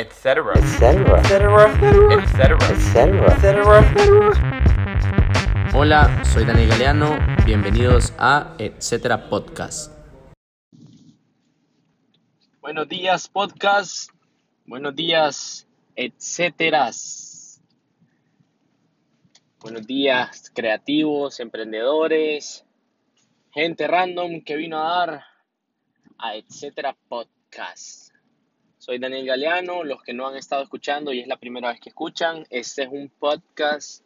etc. etcétera, etc. etcétera, etcétera. Hola, soy Daniel Galeano, bienvenidos a Etcétera Podcast. Buenos días, podcast. Buenos días, etcéteras. Buenos días, creativos, emprendedores, gente random que vino a dar a Etcétera Podcast. Soy Daniel Galeano. Los que no han estado escuchando y es la primera vez que escuchan, este es un podcast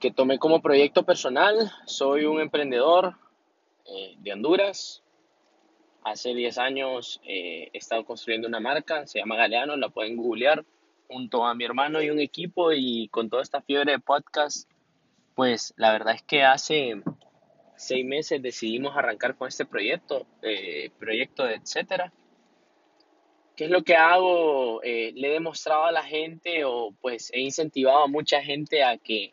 que tomé como proyecto personal. Soy un emprendedor eh, de Honduras. Hace 10 años eh, he estado construyendo una marca, se llama Galeano, la pueden googlear, junto a mi hermano y un equipo y con toda esta fiebre de podcast, pues la verdad es que hace seis meses decidimos arrancar con este proyecto, eh, proyecto de etcétera. ¿Qué es lo que hago? Eh, le he demostrado a la gente o pues he incentivado a mucha gente a que,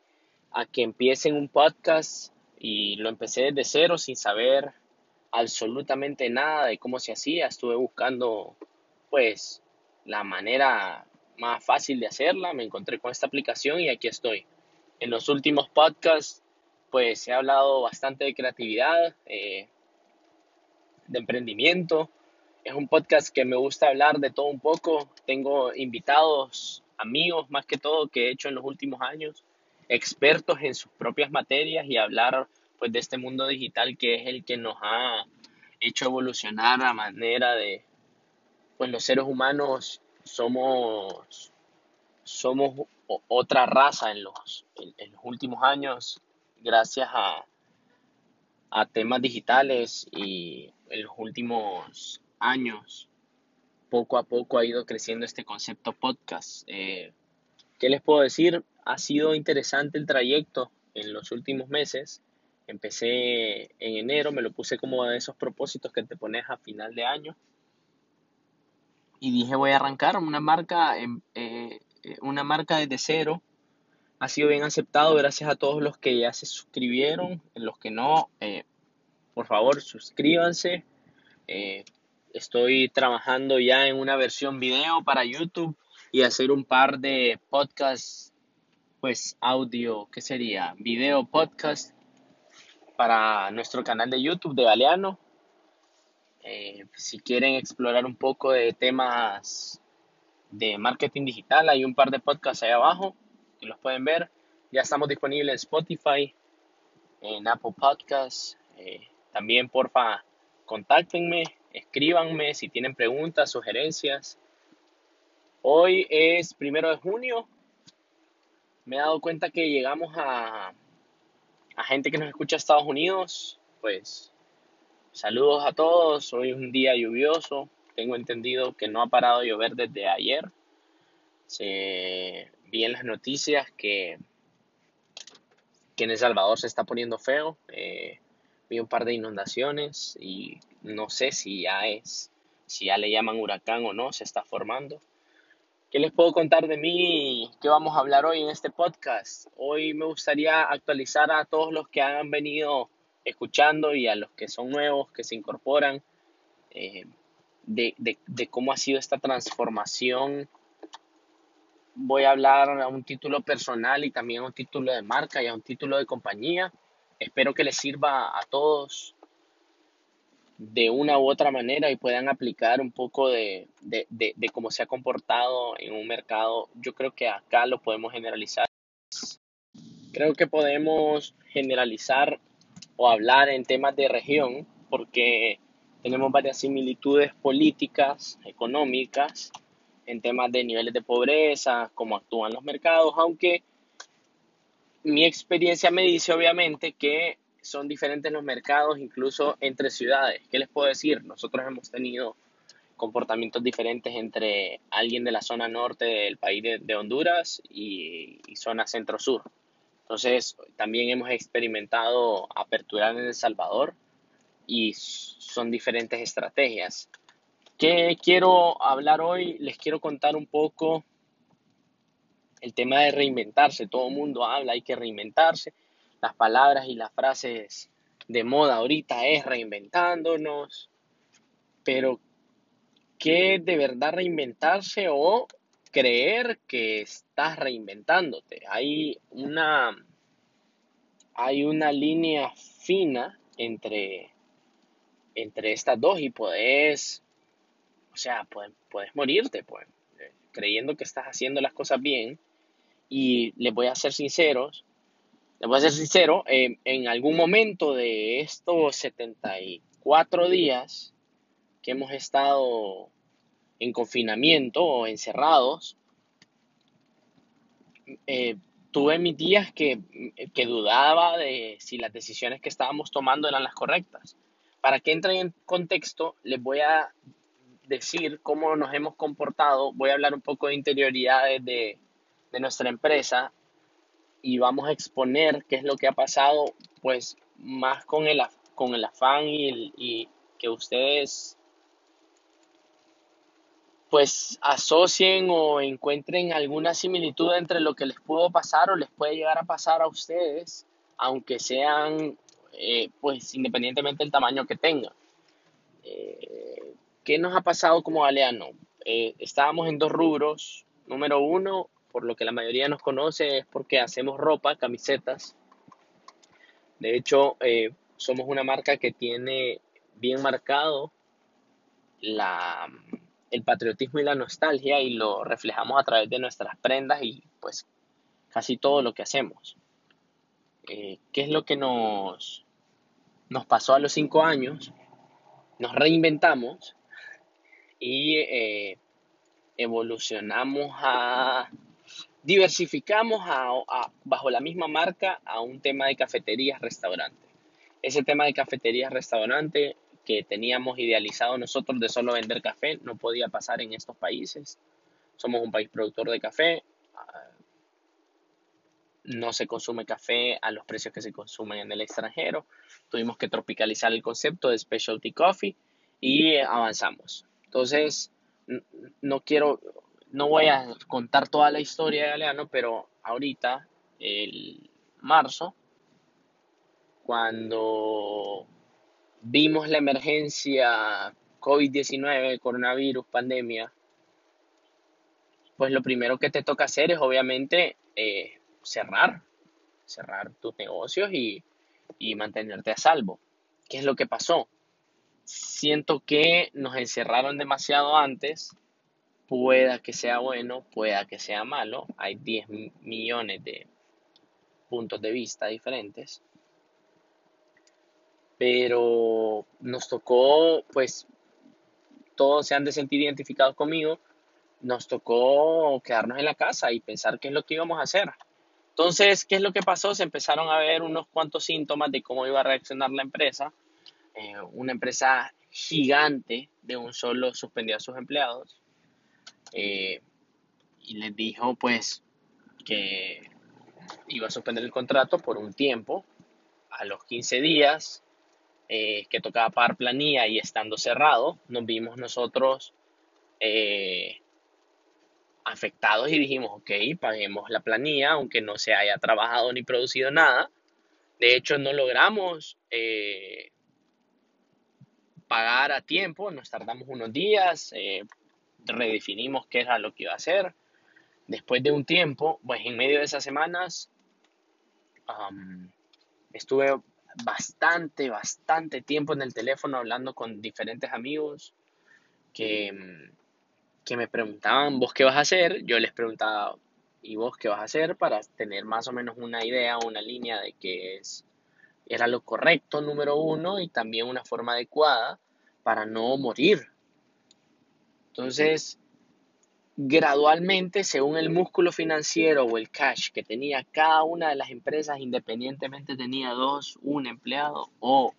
a que empiecen un podcast y lo empecé desde cero sin saber absolutamente nada de cómo se hacía. Estuve buscando pues la manera más fácil de hacerla. Me encontré con esta aplicación y aquí estoy. En los últimos podcasts pues he hablado bastante de creatividad, eh, de emprendimiento. Es un podcast que me gusta hablar de todo un poco. Tengo invitados, amigos más que todo que he hecho en los últimos años, expertos en sus propias materias y hablar pues de este mundo digital que es el que nos ha hecho evolucionar a manera de pues los seres humanos somos somos otra raza en los en, en los últimos años gracias a, a temas digitales y en los últimos años poco a poco ha ido creciendo este concepto podcast. Eh, ¿Qué les puedo decir? Ha sido interesante el trayecto en los últimos meses. Empecé en enero, me lo puse como de esos propósitos que te pones a final de año. Y dije voy a arrancar una marca, eh, eh, una marca desde cero. Ha sido bien aceptado gracias a todos los que ya se suscribieron. Los que no, eh, por favor suscríbanse. Eh, estoy trabajando ya en una versión video para YouTube y hacer un par de podcasts, pues audio, ¿qué sería? Video podcast para nuestro canal de YouTube de Galeano. Eh, si quieren explorar un poco de temas de marketing digital, hay un par de podcasts ahí abajo que los pueden ver. Ya estamos disponibles en Spotify, en Apple Podcasts. Eh, también, porfa, contáctenme, escríbanme si tienen preguntas, sugerencias. Hoy es primero de junio. Me he dado cuenta que llegamos a, a gente que nos escucha a Estados Unidos. Pues saludos a todos. Hoy es un día lluvioso. Tengo entendido que no ha parado de llover desde ayer. Se vi en las noticias que, que en El Salvador se está poniendo feo. Eh, vi un par de inundaciones y no sé si ya es, si ya le llaman huracán o no, se está formando. ¿Qué les puedo contar de mí? ¿Qué vamos a hablar hoy en este podcast? Hoy me gustaría actualizar a todos los que han venido escuchando y a los que son nuevos, que se incorporan, eh, de, de, de cómo ha sido esta transformación. Voy a hablar a un título personal y también a un título de marca y a un título de compañía. Espero que les sirva a todos de una u otra manera y puedan aplicar un poco de, de, de, de cómo se ha comportado en un mercado. Yo creo que acá lo podemos generalizar. Creo que podemos generalizar o hablar en temas de región porque tenemos varias similitudes políticas, económicas, en temas de niveles de pobreza, cómo actúan los mercados, aunque mi experiencia me dice obviamente que son diferentes los mercados, incluso entre ciudades. ¿Qué les puedo decir? Nosotros hemos tenido comportamientos diferentes entre alguien de la zona norte del país de, de Honduras y, y zona centro-sur. Entonces, también hemos experimentado aperturar en El Salvador y son diferentes estrategias. ¿Qué quiero hablar hoy? Les quiero contar un poco el tema de reinventarse. Todo el mundo habla, hay que reinventarse. Las palabras y las frases de moda ahorita es reinventándonos. Pero, que de verdad reinventarse o creer que estás reinventándote. Hay una, hay una línea fina entre, entre estas dos y puedes, o sea, puedes, morirte, pues, creyendo que estás haciendo las cosas bien. Y les voy a ser sinceros, les voy a ser sincero, eh, en algún momento de estos 74 días que hemos estado en confinamiento o encerrados, eh, tuve mis días que, que, dudaba de si las decisiones que estábamos tomando eran las correctas. Para que entren en contexto, les voy a decir cómo nos hemos comportado, voy a hablar un poco de interioridades de, de nuestra empresa y vamos a exponer qué es lo que ha pasado, pues más con el, con el afán y, que ustedes pues asocien o encuentren alguna similitud entre lo que les pudo pasar o les puede llegar a pasar a ustedes, aunque sean, eh, pues independientemente del tamaño que tengan. Eh, ¿Qué nos ha pasado como Galeano? Eh, estábamos en dos rubros. Número uno, por lo que la mayoría nos conoce, es porque hacemos ropa, camisetas. De hecho, somos una marca que tiene bien marcado la el patriotismo y la nostalgia y lo reflejamos a través de nuestras prendas y pues casi todo lo que hacemos. Eh, ¿Qué es lo que nos, nos pasó a los cinco años? Nos reinventamos y eh, evolucionamos a, diversificamos bajo la misma marca a un tema de cafeterías, restaurantes. Ese tema de cafeterías, restaurantes que teníamos idealizado nosotros de solo vender café no podía pasar en estos países. Somos un país productor de café. Ah, no se consume café a los precios que se consumen en el extranjero. Tuvimos que tropicalizar el concepto de specialty coffee y avanzamos. Entonces, no quiero, no voy a contar toda la historia de Galeano, pero ahorita, el marzo, cuando vimos la emergencia COVID-19, coronavirus, pandemia, pues lo primero que te toca hacer es obviamente eh, cerrar, cerrar tus negocios y, y mantenerte a salvo. ¿Qué es lo que pasó? Siento que nos encerraron demasiado antes, pueda que sea bueno, pueda que sea malo, hay 10 millones de puntos de vista diferentes pero nos tocó, pues, todos se han de sentir identificados conmigo, nos tocó quedarnos en la casa y pensar qué es lo que íbamos a hacer. Entonces, ¿qué es lo que pasó? Se empezaron a ver unos cuantos síntomas de cómo iba a reaccionar la empresa. Eh, una empresa gigante de un solo suspendió a sus empleados eh, y les dijo pues que iba a suspender el contrato por un tiempo. A los 15 días eh, que tocaba pagar planilla y estando cerrado, nos vimos nosotros eh, afectados y dijimos, ok, paguemos la planilla, aunque no se haya trabajado ni producido nada. De hecho, no logramos pagar a tiempo, nos tardamos unos días, redefinimos qué era lo que iba a hacer. Después de un tiempo, pues en medio de esas semanas, estuve bastante, bastante tiempo en el teléfono hablando con diferentes amigos que, que me preguntaban, ¿vos qué vas a hacer? Yo les preguntaba, ¿y vos qué vas a hacer? Para tener más o menos una idea, una línea de qué es, era lo correcto, número uno, y también una forma adecuada para no morir. Entonces, gradualmente, según el músculo financiero o el cash que tenía cada una de las empresas, independientemente tenía dos, un empleado o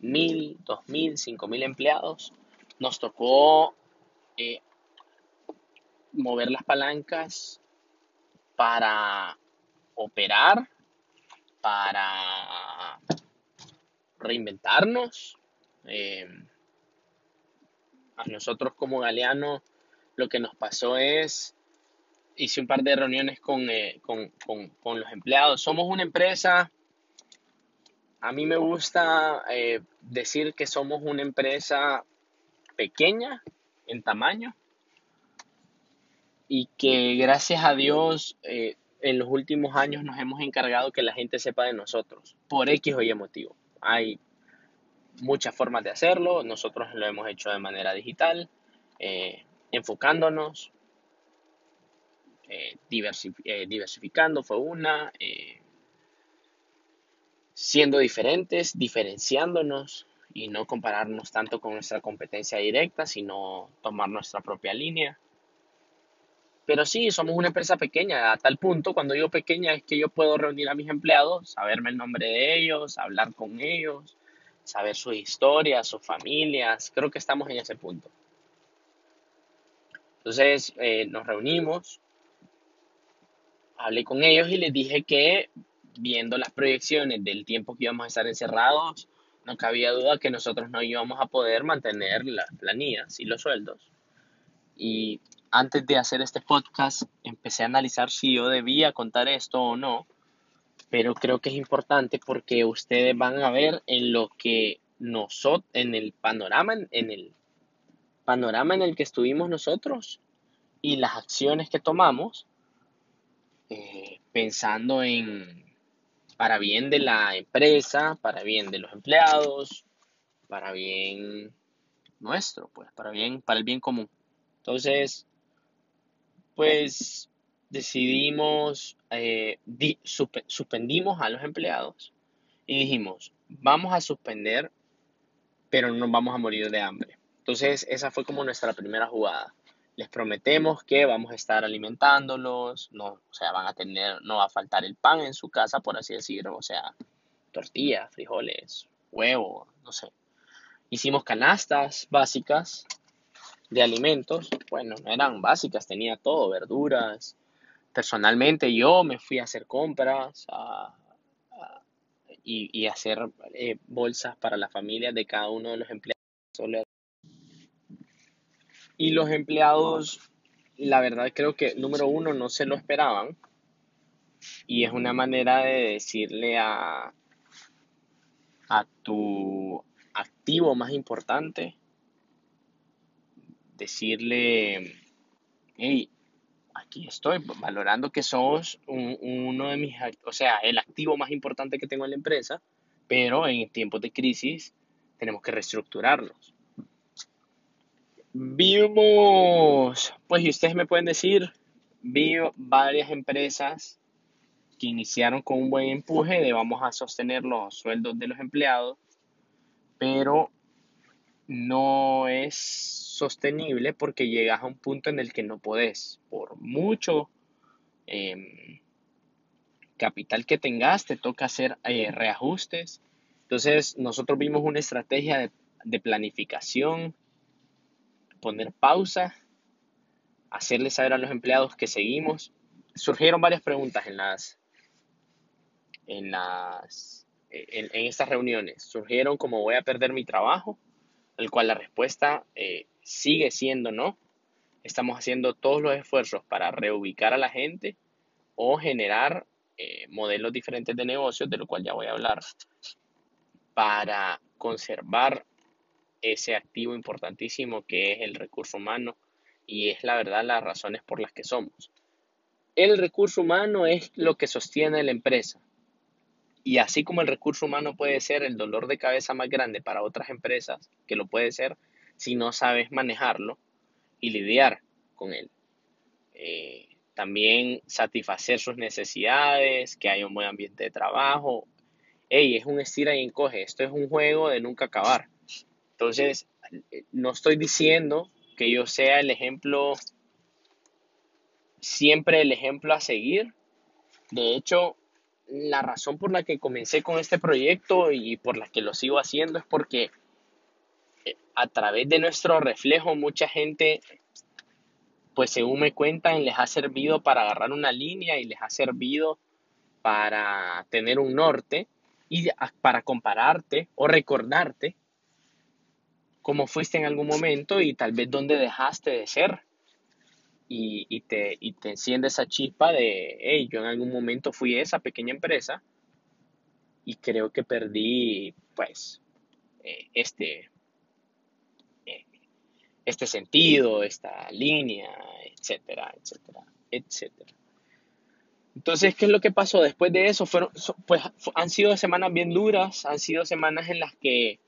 mil, dos mil, cinco mil empleados, nos tocó eh, mover las palancas para operar, para reinventarnos. Eh, a nosotros como Galeano lo que nos pasó es, hice un par de reuniones eh, con, los empleados. Somos una empresa, a mí me gusta eh, decir que somos una empresa pequeña en tamaño y que gracias a Dios eh, en los últimos años nos hemos encargado que la gente sepa de nosotros por X o Y motivo. Hay muchas formas de hacerlo, nosotros lo hemos hecho de manera digital, eh, enfocándonos, eh, diversificando fue una, siendo diferentes, diferenciándonos y no compararnos tanto con nuestra competencia directa, sino tomar nuestra propia línea. Pero sí, somos una empresa pequeña, a tal punto, cuando digo pequeña, es que yo puedo reunir a mis empleados, saberme el nombre de ellos, hablar con ellos, saber sus historias, sus familias. Creo que estamos en ese punto. Entonces eh, nos reunimos, hablé con ellos y les dije que viendo las proyecciones del tiempo que íbamos a estar encerrados, no cabía duda que nosotros no íbamos a poder mantener las planillas y los sueldos. Y antes de hacer este podcast empecé a analizar si yo debía contar esto o no, pero creo que es importante porque ustedes van a ver en lo que nosotros, en el panorama, en el panorama en el que estuvimos nosotros y las acciones que tomamos, eh, pensando en para bien de la empresa, para bien de los empleados, para bien nuestro, pues, para bien, para el bien común. Entonces, pues decidimos, eh, suspendimos a los empleados y dijimos, vamos a suspender, pero no vamos a morir de hambre. Entonces, esa fue como nuestra primera jugada les prometemos que vamos a estar alimentándolos, no, o sea, van a tener, no va a faltar el pan en su casa, por así decirlo, o sea, tortillas, frijoles, huevo, no sé. Hicimos canastas básicas de alimentos, bueno, no eran básicas, tenía todo, verduras. Personalmente yo me fui a hacer compras y, y, hacer eh, bolsas para la familia de cada uno de los empleados y los empleados, la verdad creo que número uno no se lo esperaban. Y es una manera de decirle a, a tu activo más importante, decirle, hey, aquí estoy, valorando que sos uno de mis, o sea, el activo más importante que tengo en la empresa, pero en tiempos de crisis tenemos que reestructurarlos. Vimos, pues, y ustedes me pueden decir, vi varias empresas que iniciaron con un buen empuje de vamos a sostener los sueldos de los empleados, pero no es sostenible porque llegas a un punto en el que no podés, por mucho em, capital que tengas, te toca hacer eh, reajustes. Entonces, nosotros vimos una estrategia de, planificación poner pausa, hacerles saber a los empleados que seguimos. Surgieron varias preguntas en las en las en, estas reuniones. Surgieron como voy a perder mi trabajo, el cual la respuesta eh, sigue siendo no. Estamos haciendo todos los esfuerzos para reubicar a la gente o generar eh, modelos diferentes de negocios, de lo cual ya voy a hablar, para conservar ese activo importantísimo que es el recurso humano y es la verdad las razones por las que somos. El recurso humano es lo que sostiene la empresa. Y así como el recurso humano puede ser el dolor de cabeza más grande para otras empresas, que lo puede ser si no sabes manejarlo y lidiar con él. Eh, también satisfacer sus necesidades, que haya un buen ambiente de trabajo. Ey, es un estira y encoge. Esto es un juego de nunca acabar. Entonces, no estoy diciendo que yo sea el ejemplo, siempre el ejemplo a seguir. De hecho, la razón por la que comencé con este proyecto y por la que lo sigo haciendo es porque eh, a través de nuestro reflejo mucha gente, pues según me cuentan, les ha servido para agarrar una línea y les ha servido para tener un norte y para compararte o recordarte cómo fuiste en algún momento y tal vez dónde dejaste de ser. Y, te, y te enciende esa chispa de, hey, yo en algún momento fui esa pequeña empresa y creo que perdí, pues, eh, este, este sentido, esta línea, etcétera, etcétera, etcétera. Entonces, ¿qué es lo que pasó? Después de eso, fueron, pues han sido semanas bien duras, han sido semanas en las que,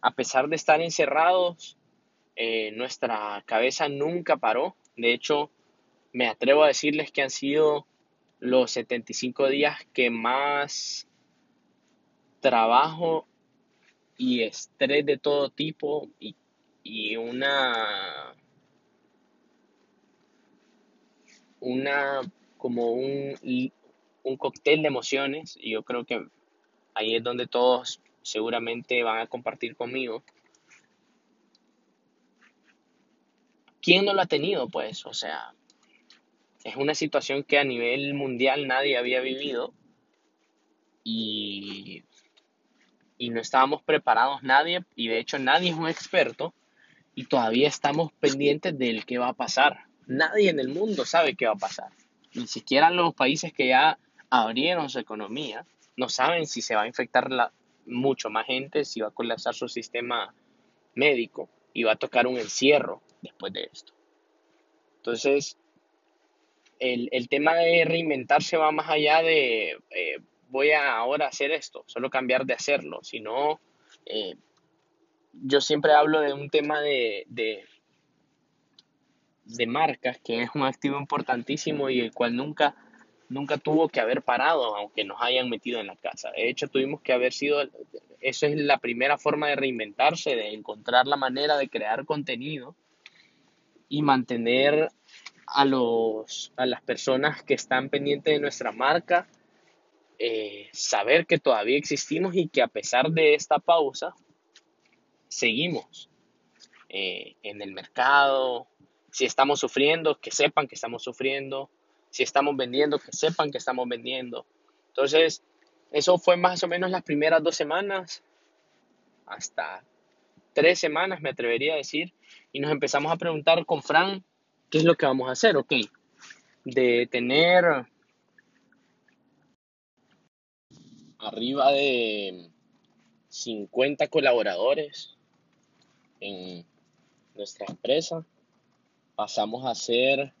a pesar de estar encerrados, eh, nuestra cabeza nunca paró. De hecho, me atrevo a decirles que han sido los 75 días que más trabajo y estrés de todo tipo y, y una una como un, un cóctel de emociones y yo creo que ahí es donde todos seguramente van a compartir conmigo. ¿Quién no lo ha tenido? Pues, o sea, es una situación que a nivel mundial nadie había vivido y, y no estábamos preparados nadie y de hecho nadie es un experto y todavía estamos pendientes del qué va a pasar. Nadie en el mundo sabe qué va a pasar ni siquiera los países que ya abrieron su economía no saben si se va a infectar la, mucho más gente, si va a colapsar su sistema médico y va a tocar un encierro después de esto. Entonces, el, el tema de reinventarse va más allá de eh, voy a ahora hacer esto, solo cambiar de hacerlo, sino eh, yo siempre hablo de un tema de, de, de marcas, que es un activo importantísimo y el cual nunca, nunca tuvo que haber parado, aunque nos hayan metido en la casa. De hecho, tuvimos que haber sido, eso es la primera forma de reinventarse, de encontrar la manera de crear contenido y mantener a, los, a las personas que están pendientes de nuestra marca, eh, saber que todavía existimos y que a pesar de esta pausa, seguimos eh, en el mercado, si estamos sufriendo, que sepan que estamos sufriendo. Si estamos vendiendo, que sepan que estamos vendiendo. Entonces, eso fue más o menos las primeras dos semanas, hasta tres semanas me atrevería a decir, y nos empezamos a preguntar con Fran, ¿qué es lo que vamos a hacer? Ok, de tener arriba de 50 colaboradores en nuestra empresa, pasamos a ser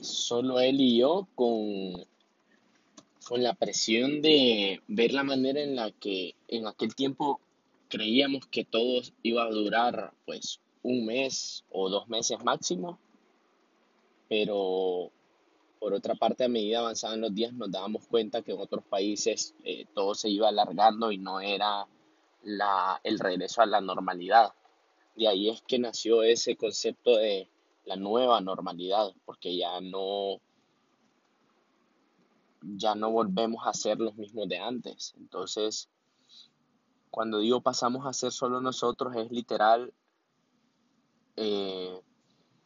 solo él y yo con, con la presión de ver la manera en la que en aquel tiempo creíamos que todo iba a durar pues un mes o dos meses máximo, pero por otra parte a medida avanzaban los días nos dábamos cuenta que en otros países eh, todo se iba alargando y no era la, el regreso a la normalidad. De ahí es que nació ese concepto de la nueva normalidad, porque ya no, ya no volvemos a ser los mismos de antes. Entonces, cuando digo pasamos a ser solo nosotros, es literal, eh,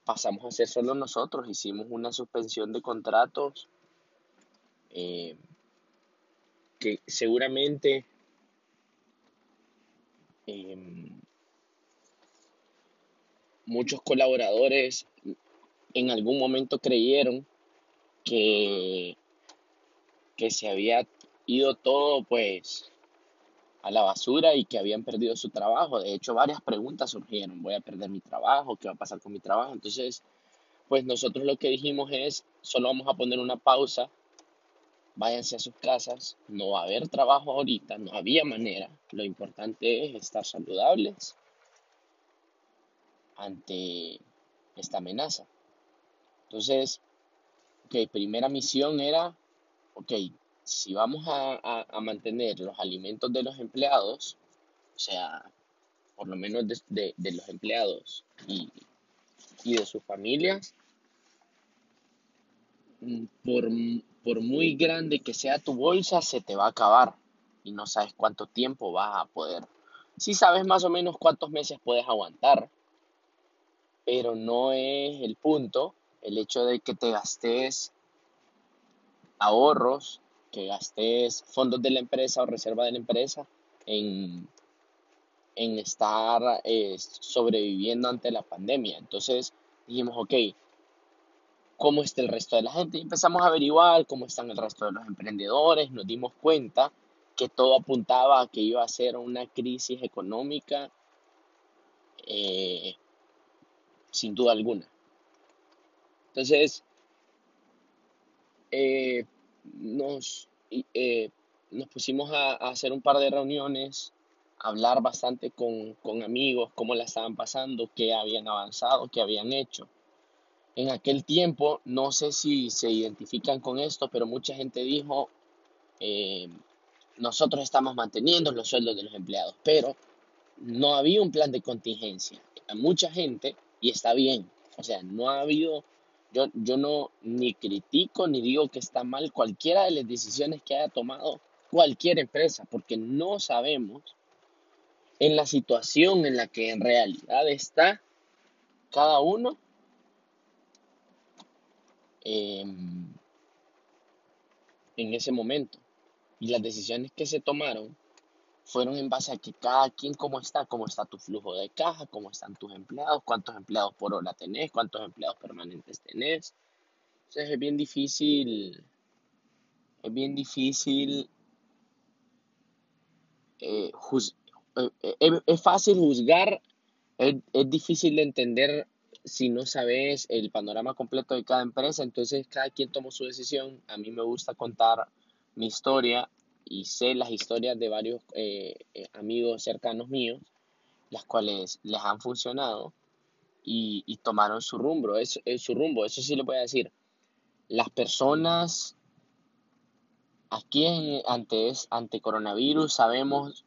pasamos a ser solo nosotros, hicimos una suspensión de contratos eh, que seguramente em, muchos colaboradores en algún momento creyeron que, que se había ido todo pues a la basura y que habían perdido su trabajo. De hecho, varias preguntas surgieron. ¿Voy a perder mi trabajo? ¿Qué va a pasar con mi trabajo? Entonces, pues nosotros lo que dijimos es, solo vamos a poner una pausa, váyanse a sus casas, no va a haber trabajo ahorita, no había manera. Lo importante es estar saludables ante esta amenaza. Entonces, ok, primera misión era, ok, si vamos a, mantener los alimentos de los empleados, o sea, por lo menos de, los empleados y, y, de sus familias, mm, por, por muy grande que sea tu bolsa, se te va a acabar y no sabes cuánto tiempo vas a poder. Si sabes más o menos cuántos meses puedes aguantar, pero no es el punto el hecho de que te gastes ahorros, que gastes fondos de la empresa o reserva de la empresa en, en estar eh, sobreviviendo ante la pandemia. Entonces dijimos, ok, ¿cómo está el resto de la gente? Y empezamos a averiguar cómo están el resto de los emprendedores, nos dimos cuenta que todo apuntaba a que iba a ser una crisis económica eh, sin duda alguna. Entonces, eh, nos, eh, nos pusimos a, hacer un par de reuniones, a hablar bastante con, con amigos, cómo la estaban pasando, qué habían avanzado, qué habían hecho. En aquel tiempo, no sé si se identifican con esto, pero mucha gente dijo, eh, nosotros estamos manteniendo los sueldos de los empleados, pero no había un plan de contingencia. Mucha gente, y está bien, o sea, no ha habido, yo, yo no ni critico ni digo que está mal cualquiera de las decisiones que haya tomado cualquier empresa, porque no sabemos en la situación en la que en realidad está cada uno em, en ese momento. Y las decisiones que se tomaron fueron en base a que cada quien cómo está, cómo está tu flujo de caja, cómo están tus empleados, cuántos empleados por hora tenés, cuántos empleados permanentes tenés. Entonces es bien difícil, es bien difícil, eh, eh, eh, es fácil juzgar, es, es difícil de entender si no sabes el panorama completo de cada empresa, entonces cada quien tomó su decisión. A mí me gusta contar mi historia y sé las historias de varios eh, eh, amigos cercanos míos, las cuales les han funcionado y, tomaron su rumbo, es, su rumbo, eso sí le voy a decir. Las personas aquí en, ante, ante coronavirus sabemos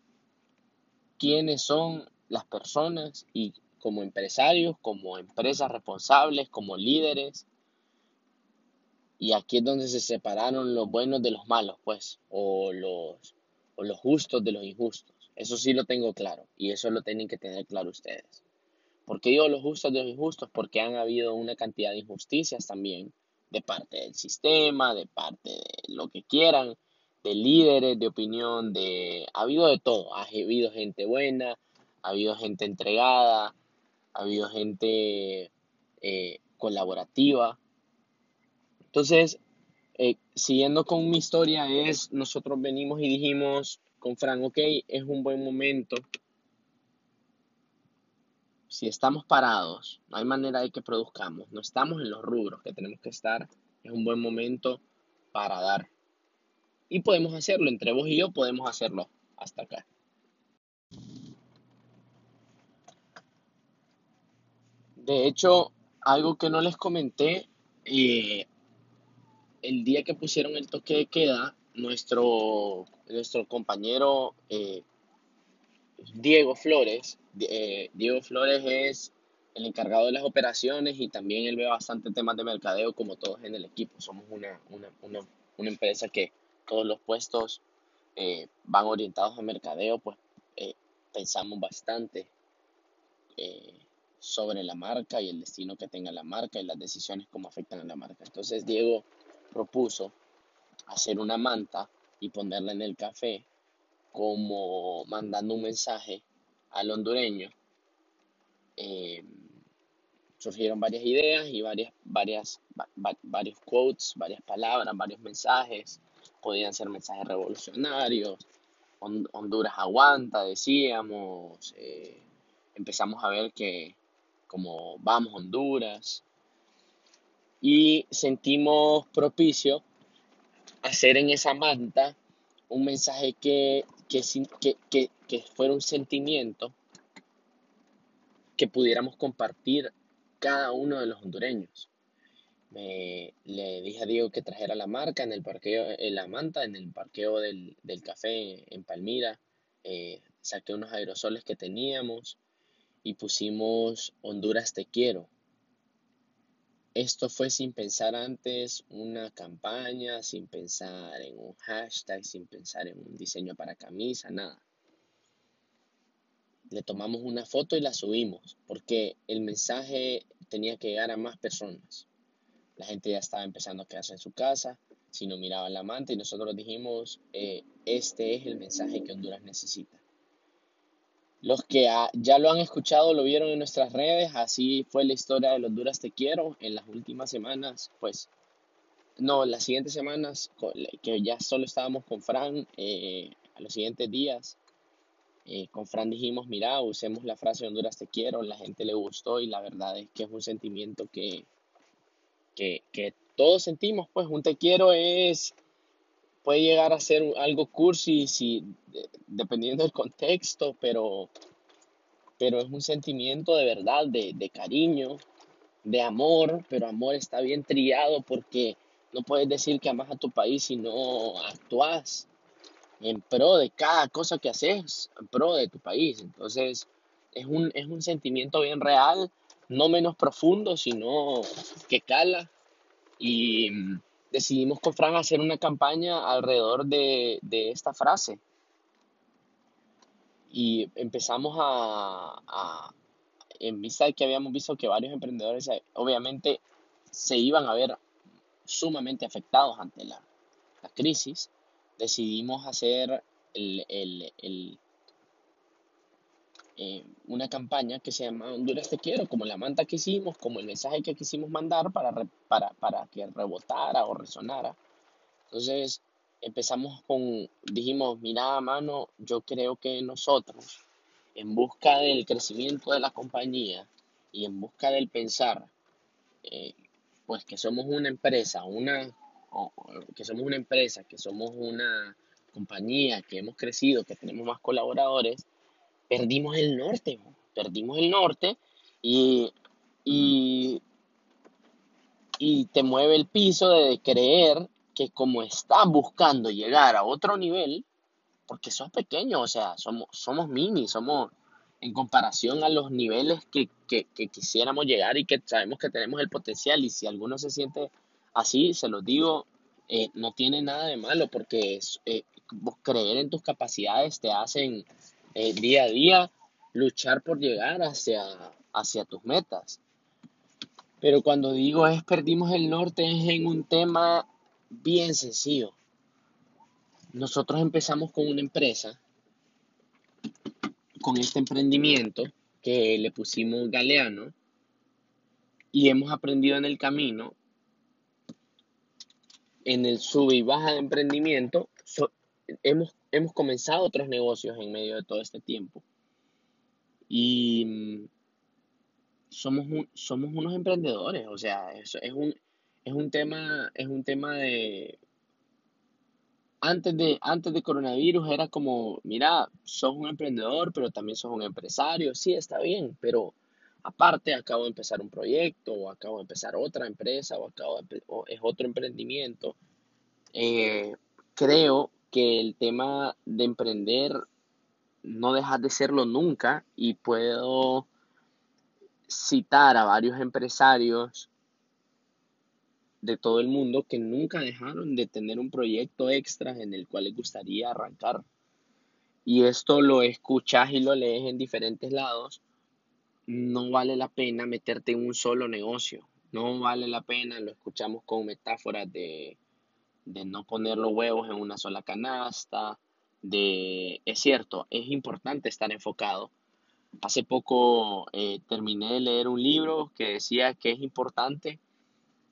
quiénes son las personas y como empresarios, como empresas responsables, como líderes, y aquí es donde se separaron los buenos de los malos, pues, o los, o los justos de los injustos. Eso sí lo tengo claro y eso lo tienen que tener claro ustedes. ¿Por qué digo los justos de los injustos? Porque han habido una cantidad de injusticias también de parte del sistema, de parte de lo que quieran, de líderes, de opinión, de... Ha habido de todo. Ha habido gente buena, ha habido gente entregada, ha habido gente eh, colaborativa, entonces, eh, siguiendo con mi historia, es nosotros venimos y dijimos con Frank, ok, es un buen momento. Si estamos parados, no hay manera de que produzcamos, no estamos en los rubros que tenemos que estar, es un buen momento para dar. Y podemos hacerlo, entre vos y yo podemos hacerlo hasta acá. De hecho, algo que no les comenté, eh, el día que pusieron el toque de queda, nuestro, nuestro compañero eh, Diego Flores, eh, Diego Flores es el encargado de las operaciones y también él ve bastante temas de mercadeo como todos en el equipo. Somos una, una, una, una empresa que todos los puestos eh, van orientados a mercadeo, pues pensamos bastante sobre la marca y el destino que tenga la marca y las decisiones cómo afectan a la marca. Entonces Diego propuso hacer una manta y ponerla en el café como mandando un mensaje al hondureño. Eh, surgieron varias ideas y varias, varias, varios quotes, varias palabras, varios mensajes. Podían ser mensajes revolucionarios. Honduras aguanta, decíamos. Eh, empezamos a ver que como vamos Honduras, y sentimos propicio hacer en esa manta un mensaje que, que, fuera un sentimiento que pudiéramos compartir cada uno de los hondureños. Me, le dije a Diego que trajera la marca en el parqueo, en la manta, en el parqueo del, café en Palmira. Eh, saqué unos aerosoles que teníamos y pusimos Honduras te quiero esto fue sin pensar antes una campaña, sin pensar en un hashtag, sin pensar en un diseño para camisa, nada. Le tomamos una foto y la subimos porque el mensaje tenía que llegar a más personas. La gente ya estaba empezando a quedarse en su casa, si no miraban la manta y nosotros dijimos, eh, este es el mensaje que Honduras necesita. Los que ya lo han escuchado, lo vieron en nuestras redes, así fue la historia de los Honduras Te Quiero en las últimas semanas, pues, no, las siguientes semanas, que ya solo estábamos con Fran, eh, a los siguientes días, Eh, con Fran dijimos, mira, usemos la frase Honduras te quiero, la gente le gustó y la verdad es que es un sentimiento que, que, que todos sentimos, pues un te quiero es, puede llegar a ser algo cursi si, dependiendo del contexto, pero, pero es un sentimiento de verdad, de, de cariño, de amor, pero amor está bien triado porque no puedes decir que amas a tu país si no actúas en pro de cada cosa que haces, en pro de tu país. Entonces, es un, es un sentimiento bien real, no menos profundo, sino que cala. Y decidimos con Fran hacer una campaña alrededor de, de esta frase. Y empezamos a, en vista de que habíamos visto que varios emprendedores eh, obviamente se iban a ver sumamente afectados ante la, la crisis, decidimos hacer el, el, eh, una campaña que se llama Honduras te quiero, como la manta que hicimos, como el mensaje que quisimos mandar para, para, para que rebotara o resonara. Entonces empezamos con, dijimos, mira, mano, yo creo que nosotros, en busca del crecimiento de la compañía y en busca del pensar, eh, pues que somos una empresa, una que somos una empresa, que somos una compañía, que hemos crecido, que tenemos más colaboradores, perdimos el norte, perdimos el norte y, y, y te mueve el piso de creer que como estás buscando llegar a otro nivel, porque sos pequeño, o sea, somos, somos mini, somos en comparación a los niveles que, que, que quisiéramos llegar y que sabemos que tenemos el potencial y si alguno se siente Así, se los digo, eh, no tiene nada de malo porque eh, creer en tus capacidades te hacen eh, día a día luchar por llegar hacia, hacia tus metas. Pero cuando digo es perdimos el norte es en un tema bien sencillo. Nosotros empezamos con una empresa, con este emprendimiento que le pusimos Galeano y hemos aprendido en el camino en el sube y baja de emprendimiento, hemos, hemos comenzado otros negocios en medio de todo este tiempo. Y mm, somos, somos unos emprendedores, o sea, es, es, un, es, un tema, es un tema de... Antes de, antes de coronavirus era como, mira, sos un emprendedor, pero también sos un empresario, sí, está bien, pero aparte acabo de empezar un proyecto o acabo de empezar otra empresa o acabo es otro emprendimiento. Eh, creo que el tema de emprender no deja de serlo nunca y puedo citar a varios empresarios de todo el mundo que nunca dejaron de tener un proyecto extra en el cual les gustaría arrancar. Y esto lo escuchas y lo lees en diferentes lados no vale la pena meterte en un solo negocio. No vale la pena, lo escuchamos con metáforas de, de no poner los huevos en una sola canasta, de, es cierto, es importante estar enfocado. Hace poco eh, terminé de leer un libro que decía que es importante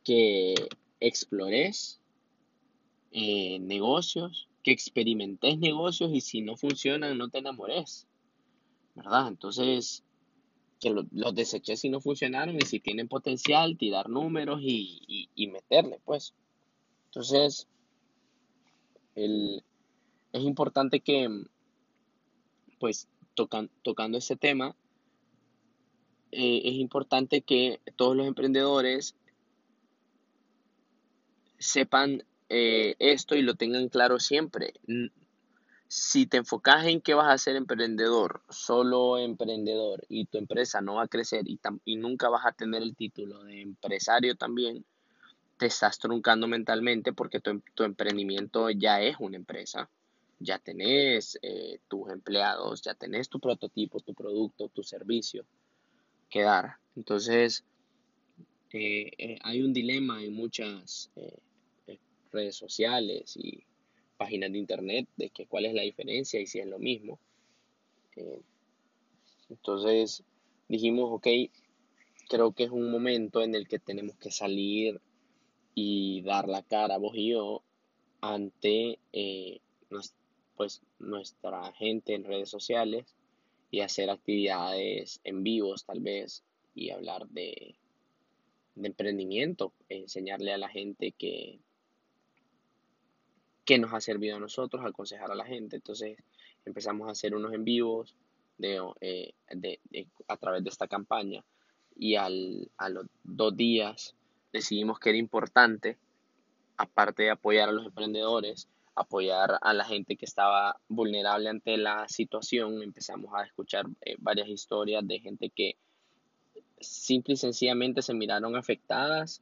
que explores eh, negocios, que experimentes negocios y si no funcionan no te enamores, ¿verdad? Entonces, que los deseché si no funcionaron y si tienen potencial, tirar números y, y, meterle, pues. Entonces, el, es importante que, pues, tocan, tocando ese tema, eh, es importante que todos los emprendedores sepan eh, esto y lo tengan claro siempre. Si te enfocas en que vas a ser emprendedor, solo emprendedor, y tu empresa no va a crecer y, y nunca vas a tener el título de empresario también, te estás truncando mentalmente porque tu, em-, emprendimiento ya es una empresa. Ya tenés eh, tus empleados, ya tenés tu prototipo, tu producto, tu servicio que dar. Entonces, eh, eh, hay un dilema en muchas redes sociales y páginas de internet de que cuál es la diferencia y si es lo mismo. Entonces dijimos, ok, creo que es un momento en el que tenemos que salir y dar la cara, vos y yo, ante, eh, pues nuestra gente en redes sociales y hacer actividades en vivos tal vez y hablar de, de emprendimiento, enseñarle a la gente que, que nos ha servido a nosotros, aconsejar a la gente. Entonces empezamos a hacer unos en vivos de, eh, de, a través de esta campaña y al, a los dos días decidimos que era importante, aparte de apoyar a los emprendedores, apoyar a la gente que estaba vulnerable ante la situación. Empezamos a escuchar eh, varias historias de gente que simple y sencillamente se miraron afectadas,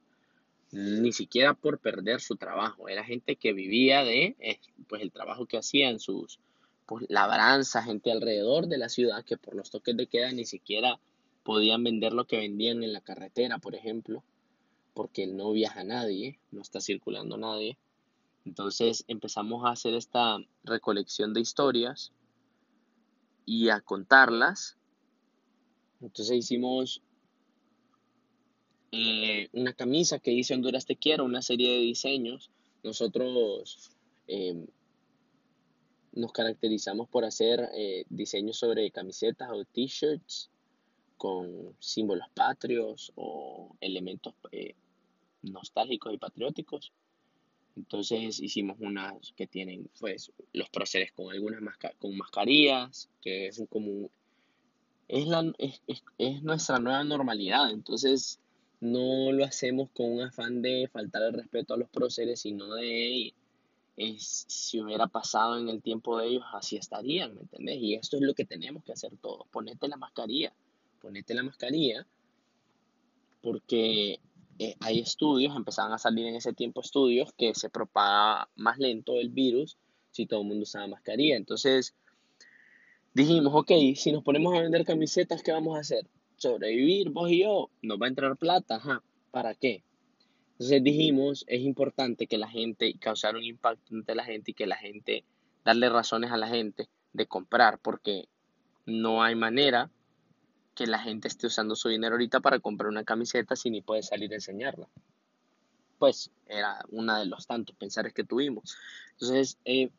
ni siquiera por perder su trabajo. Era gente que vivía de eh, pues el trabajo que hacían sus pues, labranzas, gente alrededor de la ciudad que por los toques de queda ni siquiera podían vender lo que vendían en la carretera, por ejemplo, porque no viaja nadie, no está circulando nadie. Entonces empezamos a hacer esta recolección de historias y a contarlas. Entonces hicimos eh, una camisa que dice Honduras te quiero, una serie de diseños. Nosotros eh, nos caracterizamos por hacer eh, diseños sobre camisetas o t-shirts con símbolos patrios o elementos eh, nostálgicos y patrióticos. Entonces hicimos unas que tienen pues los próceres con algunas con mascarillas, que es como es, la, es, es, nuestra nueva normalidad. Entonces no lo hacemos con un afán de faltar el respeto a los próceres, sino de es, si hubiera pasado en el tiempo de ellos, así estarían, ¿me entendés? Y esto es lo que tenemos que hacer todos. Ponete la mascarilla ponete la mascarilla, porque eh, hay estudios, empezaban a salir en ese tiempo estudios que se propaga más lento el virus si todo el mundo usaba mascarilla. Entonces dijimos, ok, si nos ponemos a vender camisetas, ¿qué vamos a hacer? Sobrevivir, vos y yo, nos va a entrar plata, ajá, ¿para qué? Entonces dijimos, es importante que la gente, causar un impacto entre la gente y que la gente, darle razones a la gente de comprar, porque no hay manera que la gente esté usando su dinero ahorita para comprar una camiseta si ni puede salir a enseñarla. Pues era uno de los tantos pensares que tuvimos. Entonces, eh,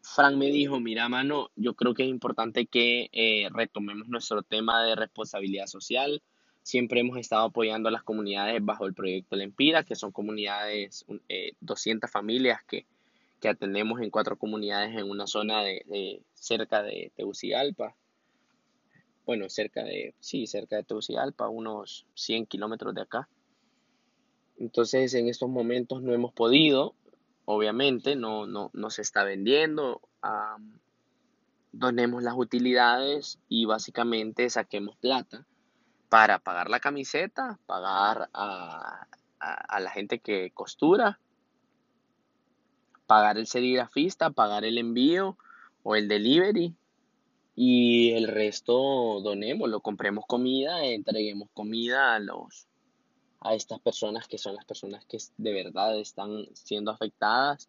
Frank me dijo, mira, mano, yo creo que es importante que eh, retomemos nuestro tema de responsabilidad social. Siempre hemos estado apoyando a las comunidades bajo el proyecto Lempira, que son comunidades, eh, 200 familias que, que, atendemos en cuatro comunidades en una zona de cerca de Tegucigalpa bueno, cerca de, sí, cerca de Tegucigalpa, unos 100 kilómetros de acá. Entonces, en estos momentos no hemos podido, obviamente, no, no, no se está vendiendo. donemos las utilidades y básicamente saquemos plata para pagar la camiseta, pagar a, a la gente que costura, pagar el serigrafista, pagar el envío o el delivery y el resto donémoslo, compremos comida, entreguemos comida a los a estas personas que son las personas que de verdad están siendo afectadas.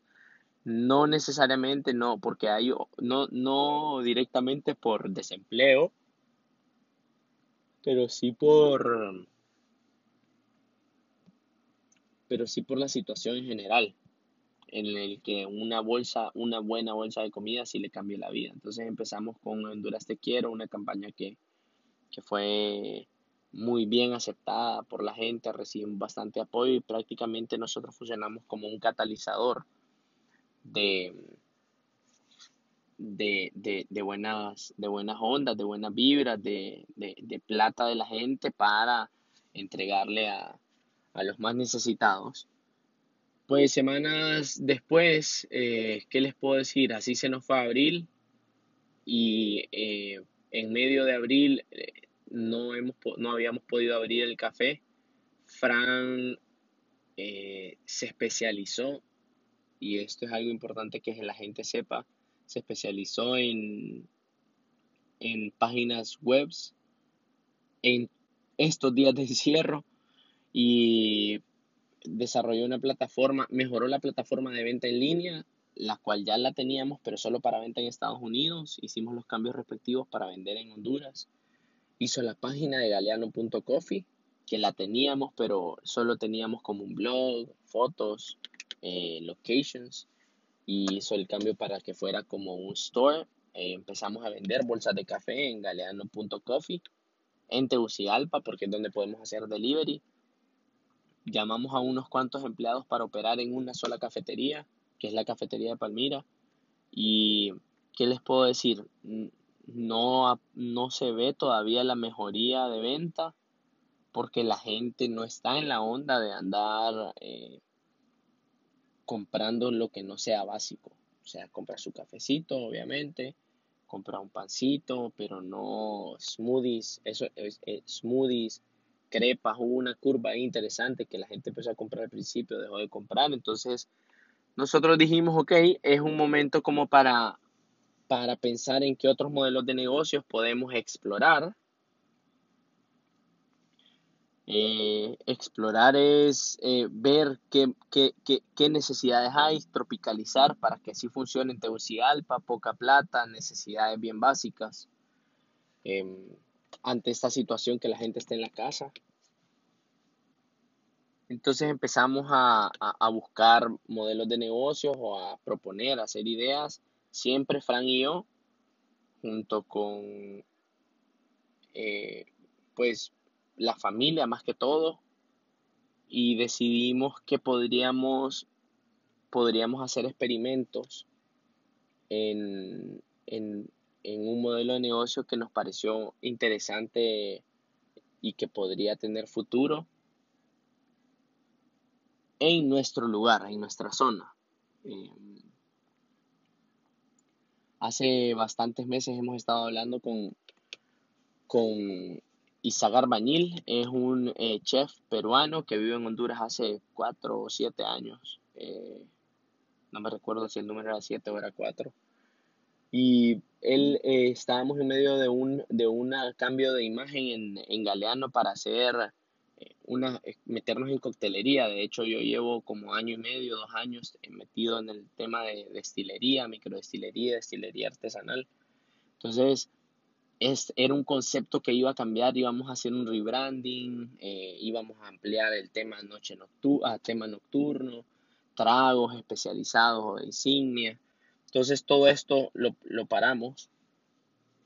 No necesariamente, no, porque hay, no, no directamente por desempleo, pero sí por, pero sí por la situación en general en el que una bolsa, una buena bolsa de comida sí le cambia la vida. Entonces empezamos con Honduras Te Quiero, una campaña que, fue muy bien aceptada por la gente, recibimos bastante apoyo y prácticamente nosotros funcionamos como un catalizador de, de, buenas, de buenas ondas, de buenas vibras, de, plata de la gente para entregarle a, a los más necesitados. Pues semanas después, eh, ¿qué les puedo decir? Así se nos fue abril y eh, en medio de abril eh, no, hemos, no habíamos podido abrir el café. Fran se especializó, y esto es algo importante que la gente sepa, se especializó en, en páginas web en estos días de encierro y desarrolló una plataforma, mejoró la plataforma de venta en línea, la cual ya la teníamos, pero solo para venta en Estados Unidos. Hicimos los cambios respectivos para vender en Honduras. Hizo la página de galeano.coffee, que la teníamos, pero solo teníamos como un blog, fotos, eh, locations. y hizo el cambio para que fuera como un store. Eh, empezamos a vender bolsas de café en galeano.coffee en Tegucigalpa porque es donde podemos hacer delivery. Llamamos a unos cuantos empleados para operar en una sola cafetería, que es la cafetería de Palmira. Y, ¿qué les puedo decir? No, no se ve todavía la mejoría de venta porque la gente no está en la onda de andar eh, comprando lo que no sea básico. O sea, compra su cafecito, obviamente, compra un pancito, pero no smoothies, eso es, smoothies, crepas, hubo una curva interesante que la gente empezó a comprar al principio, dejó de comprar, entonces nosotros dijimos, ok, es un momento como para, para pensar en qué otros modelos de negocios podemos explorar eh, explorar es eh, ver qué, qué, necesidades hay, tropicalizar para que así funcione en Tegucigalpa, poca plata, necesidades bien básicas. Em, ante esta situación que la gente esté en la casa. Entonces empezamos a, a, buscar modelos de negocios o a proponer, hacer ideas, siempre Fran y yo, junto con eh, pues la familia más que todo y decidimos que podríamos, podríamos hacer experimentos en, en, en un modelo de negocio que nos pareció interesante y que podría tener futuro en nuestro lugar, en nuestra zona. Em, hace bastantes meses hemos estado hablando con, con Isaac Arbañil es un eh, chef peruano que vive en Honduras hace cuatro o siete años. Eh, no me recuerdo si el número era siete o era cuatro. Y él eh, estábamos en medio de un de cambio de imagen en, en Galeano para hacer una meternos en coctelería. De hecho, yo llevo como año y medio, dos años metido en el tema de destilería, microdestilería, destilería artesanal. Entonces, era un concepto que iba a cambiar, íbamos a hacer un rebranding, eh, íbamos a ampliar el tema noche nocturna, tema nocturno, tragos especializados o de insignia. Entonces todo esto lo, lo, paramos,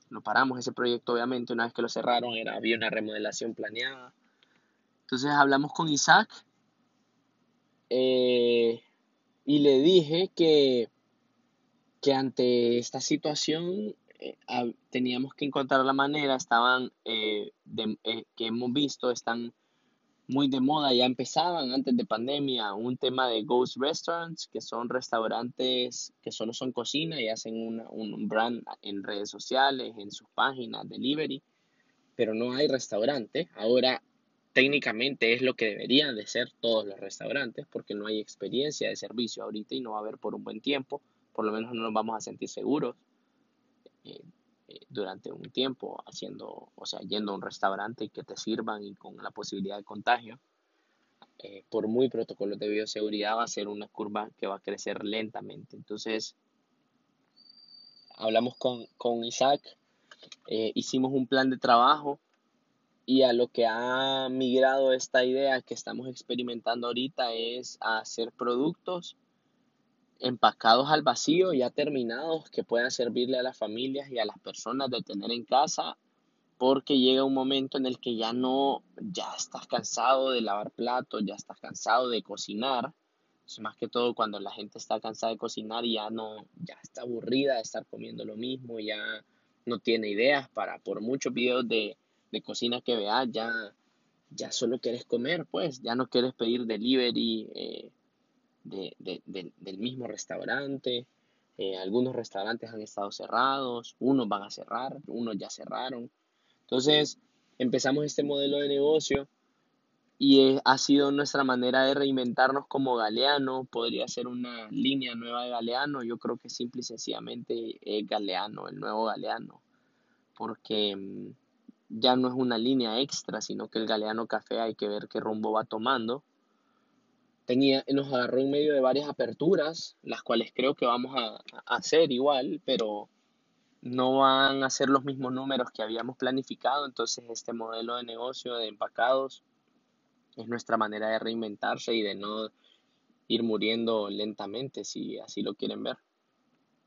lo paramos ese proyecto obviamente, una vez que lo cerraron era, había una remodelación planeada. Entonces hablamos con Isaac eh, y le dije que, que ante esta situación eh, teníamos que encontrar la manera, estaban, eh, que hemos visto, están muy de moda, ya empezaban antes de pandemia, un tema de ghost restaurants, que son restaurantes que solo son cocina y hacen una, un brand en redes sociales, en sus páginas, delivery, pero no hay restaurante. Ahora, técnicamente es lo que deberían de ser todos los restaurantes, porque no hay experiencia de servicio ahorita y no va a haber por un buen tiempo, por lo menos no nos vamos a sentir seguros. Eh, eh, durante un tiempo haciendo, o sea, yendo a un restaurante y que te sirvan y con la posibilidad de contagio, eh, por muy protocolos de bioseguridad va a ser una curva que va a crecer lentamente. Entonces, hablamos con, con Isaac, hicimos un plan de trabajo y a lo que ha migrado esta idea que estamos experimentando ahorita es hacer productos empacados al vacío, ya terminados, que puedan servirle a las familias y a las personas de tener en casa, porque llega un momento en el que ya no, ya estás cansado de lavar platos, ya estás cansado de cocinar. Es más que todo cuando la gente está cansada de cocinar y ya no, ya está aburrida de estar comiendo lo mismo, ya no tiene ideas para, por muchos videos de, de cocina que veas, ya, ya solo quieres comer, pues, ya no quieres pedir delivery, eh, de, del mismo restaurante. Eh, algunos restaurantes han estado cerrados, unos van a cerrar, unos ya cerraron. Entonces empezamos este modelo de negocio y ha sido nuestra manera de reinventarnos como Galeano. Podría ser una línea nueva de Galeano. Yo creo que simple y sencillamente es Galeano, el nuevo Galeano. Porque mm, ya no es una línea extra, sino que el Galeano Café hay que ver qué rumbo va tomando tenía, nos agarró en medio de varias aperturas, las cuales creo que vamos a, hacer igual, pero no van a ser los mismos números que habíamos planificado, entonces este modelo de negocio de empacados es nuestra manera de reinventarse y de no ir muriendo lentamente, si así lo quieren ver,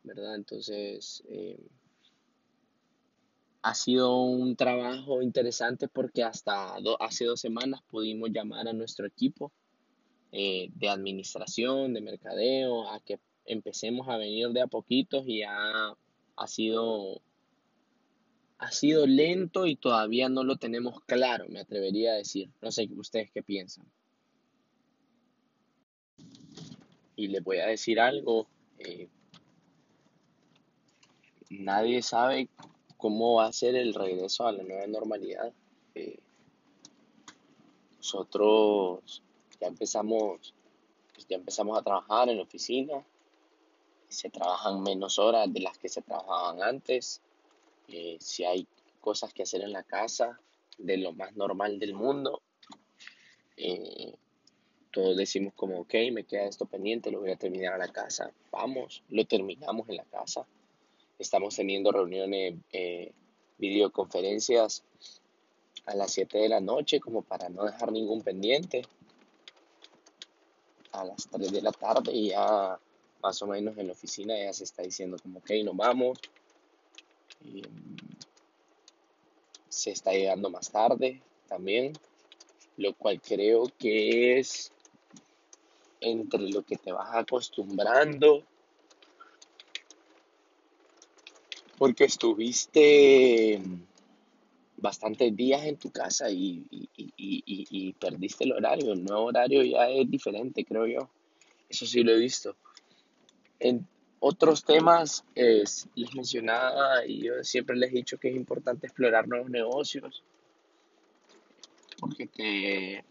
¿verdad? Entonces, eh, ha sido un trabajo interesante porque hasta hace dos semanas pudimos llamar a nuestro equipo eh, de administración, de mercadeo, a que empecemos a venir de a poquitos y ha, ha sido ha sido lento y todavía no lo tenemos claro, me atrevería a decir. No sé ustedes qué piensan. Y les voy a decir algo. Eh, nadie sabe cómo va a ser el regreso a la nueva normalidad. Eh, nosotros ya empezamos, pues ya empezamos a trabajar en la oficina. Se trabajan menos horas de las que se trabajaban antes. Eh, si hay cosas que hacer en la casa, de lo más normal del mundo. Eh, todos decimos como, ok, me queda esto pendiente, lo voy a terminar a la casa. Vamos, lo terminamos en la casa. Estamos teniendo reuniones, eh, videoconferencias a las 7 de la noche como para no dejar ningún pendiente. A las 3 de la tarde ya más o menos en la oficina ya se está diciendo como, ok, nos vamos. Mm, se está llegando más tarde también, lo cual creo que es entre lo que te vas acostumbrando porque estuviste bastantes días en tu casa y, perdiste el horario. El nuevo horario ya es diferente, creo yo. Eso sí lo he visto. En otros temas, les mencionaba y yo siempre les he dicho que es importante explorar nuevos negocios. Porque te,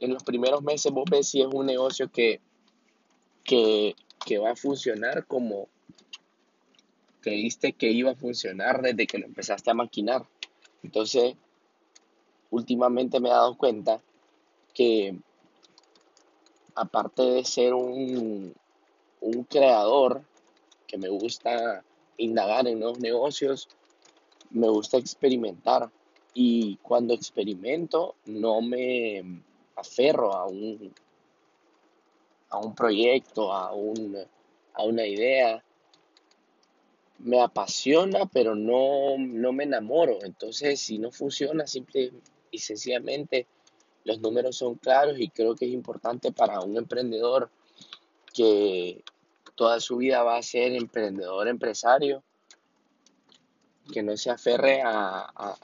en los primeros meses vos ves si es un negocio que, que, que va a funcionar como creíste que iba a funcionar desde que lo empezaste a maquinar. Entonces, últimamente me he dado cuenta que aparte de ser un, un creador que me gusta indagar en nuevos negocios, me gusta experimentar y cuando experimento no me aferro a un, a un proyecto, a, un, a una idea, me apasiona, pero no, no me enamoro. Entonces, si no funciona, simple y sencillamente los números son claros y creo que es importante para un emprendedor que toda su vida va a ser emprendedor, empresario, que no se aferre a,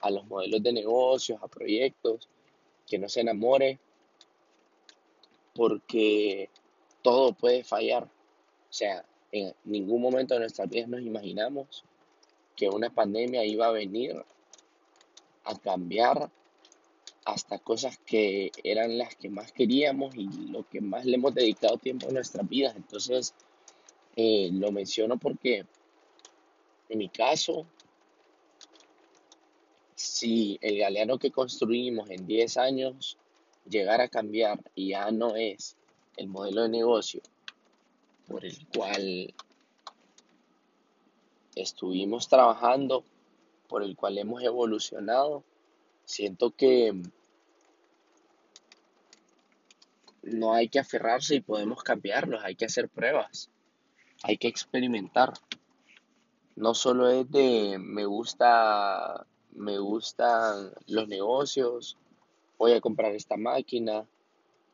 a los modelos de negocios, a proyectos, que no se enamore, porque todo puede fallar. O sea, en ningún momento de nuestras vidas nos imaginamos que una pandemia iba a venir a cambiar hasta cosas que eran las que más queríamos y lo que más le hemos dedicado tiempo en nuestras vidas. Entonces, eh, lo menciono porque en mi caso, si el galeano que construimos en 10 años llegara a cambiar y ya no es el modelo de negocio por el cual estuvimos trabajando, por el cual hemos evolucionado, siento que no hay que aferrarse y podemos cambiarlos, hay que hacer pruebas, hay que experimentar. No solo es de me gusta, me gustan los negocios, voy a comprar esta máquina,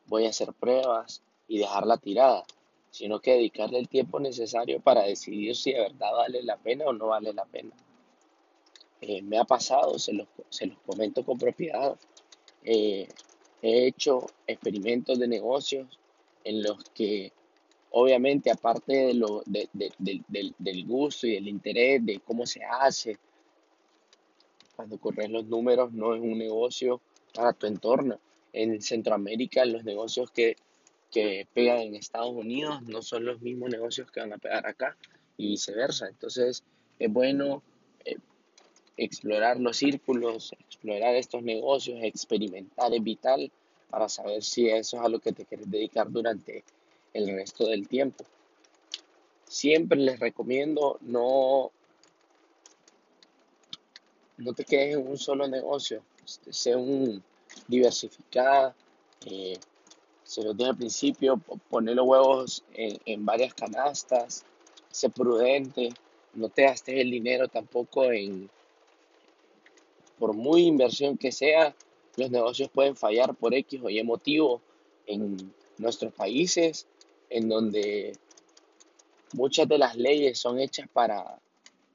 voy a hacer pruebas y dejarla tirada sino que dedicarle el tiempo necesario para decidir si de verdad vale la pena o no vale la pena. Eh, me ha pasado, se los, se los comento con propiedad. Eh, he hecho experimentos de negocios en los que obviamente aparte de lo, del, del gusto y del interés de cómo se hace, cuando corres los números no es un negocio para tu entorno. En Centroamérica los negocios que que pegan en Estados Unidos no son los mismos negocios que van a pegar acá y viceversa. Entonces es bueno eh, explorar los círculos, explorar estos negocios, experimentar es vital para saber si eso es a lo que te quieres dedicar durante el resto del tiempo. Siempre les recomiendo no, no te quedes en un solo negocio, sé un diversificada. Eh, se los dije al principio, poner los huevos en, varias canastas, ser prudente, no te gastes el dinero tampoco en, por muy inversión que sea, los negocios pueden fallar por X o Y motivo en nuestros países, en donde muchas de las leyes son hechas para,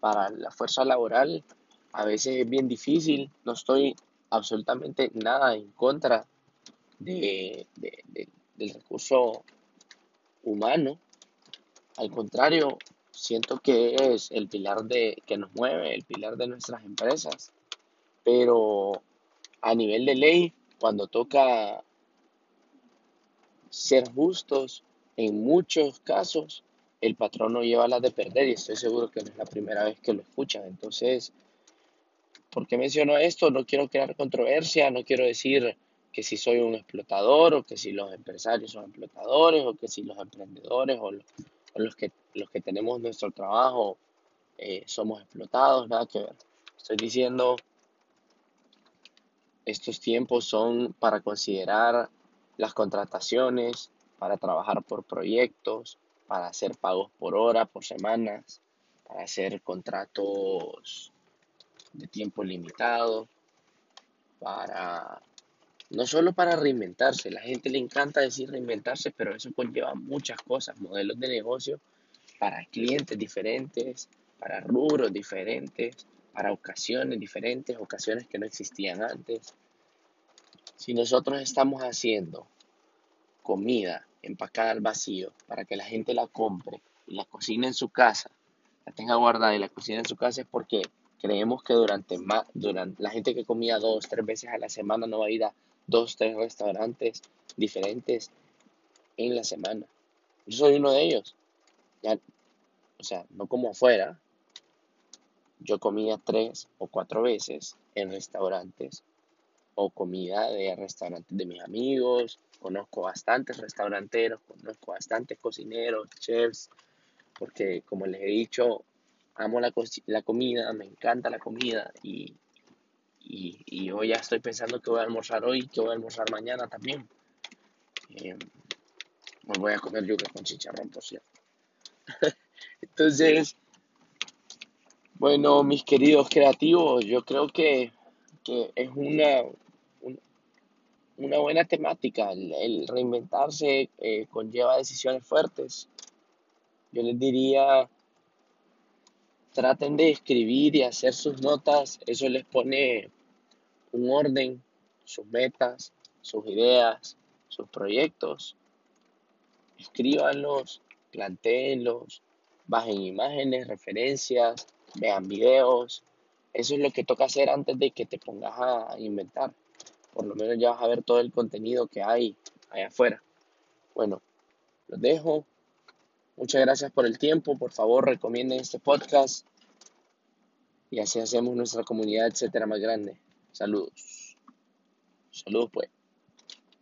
para la fuerza laboral. A veces es bien difícil, no estoy absolutamente nada en contra de, del recurso humano. Al contrario, siento que es el pilar de, que nos mueve, el pilar de nuestras empresas. Pero a nivel de ley, cuando toca ser justos, en muchos casos el patrón no lleva las de perder y estoy seguro que no es la primera vez que lo escuchan. Entonces, ¿por qué menciono esto? No quiero crear controversia, no quiero decir que si soy un explotador o que si los empresarios son explotadores o que si los emprendedores o los, que, los que tenemos nuestro trabajo eh, somos explotados, nada que ver. Estoy diciendo, estos tiempos son para considerar las contrataciones, para trabajar por proyectos, para hacer pagos por hora, por semanas, para hacer contratos de tiempo limitado, para no solo para reinventarse, la gente le encanta decir reinventarse, pero eso conlleva muchas cosas, modelos de negocio para clientes diferentes, para rubros diferentes, para ocasiones diferentes, ocasiones que no existían antes. Si nosotros estamos haciendo comida empacada al vacío para que la gente la compre y la cocine en su casa, la tenga guardada y la cocine en su casa es porque creemos que durante, durante la gente que comía dos, tres veces a la semana no va a ir a dos, tres restaurantes diferentes en la semana. Yo soy uno de ellos. Ya, o sea, no como afuera. Yo comía tres o cuatro veces en restaurantes o comida de restaurantes de mis amigos. Conozco bastantes restauranteros, conozco bastantes cocineros, chefs, porque como les he dicho, amo la, la comida, me encanta la comida y y, y yo ya estoy pensando que voy a almorzar hoy, que voy a almorzar mañana también. Eh, me voy a comer yuca con chicharrón, por cierto. Entonces, bueno, mis queridos creativos, yo creo que, que es una, una buena temática. El, reinventarse eh, conlleva decisiones fuertes. Yo les diría, traten de escribir y hacer sus notas. Eso les pone un orden, sus metas, sus ideas, sus proyectos. Escríbanlos, planteenlos, bajen imágenes, referencias, vean videos. Eso es lo que toca hacer antes de que te pongas a inventar. Por lo menos ya vas a ver todo el contenido que hay allá afuera. Bueno, los dejo. Muchas gracias por el tiempo. Por favor, recomienden este podcast. Y así hacemos nuestra comunidad, etcétera, más grande. Saludos. Saludos pues.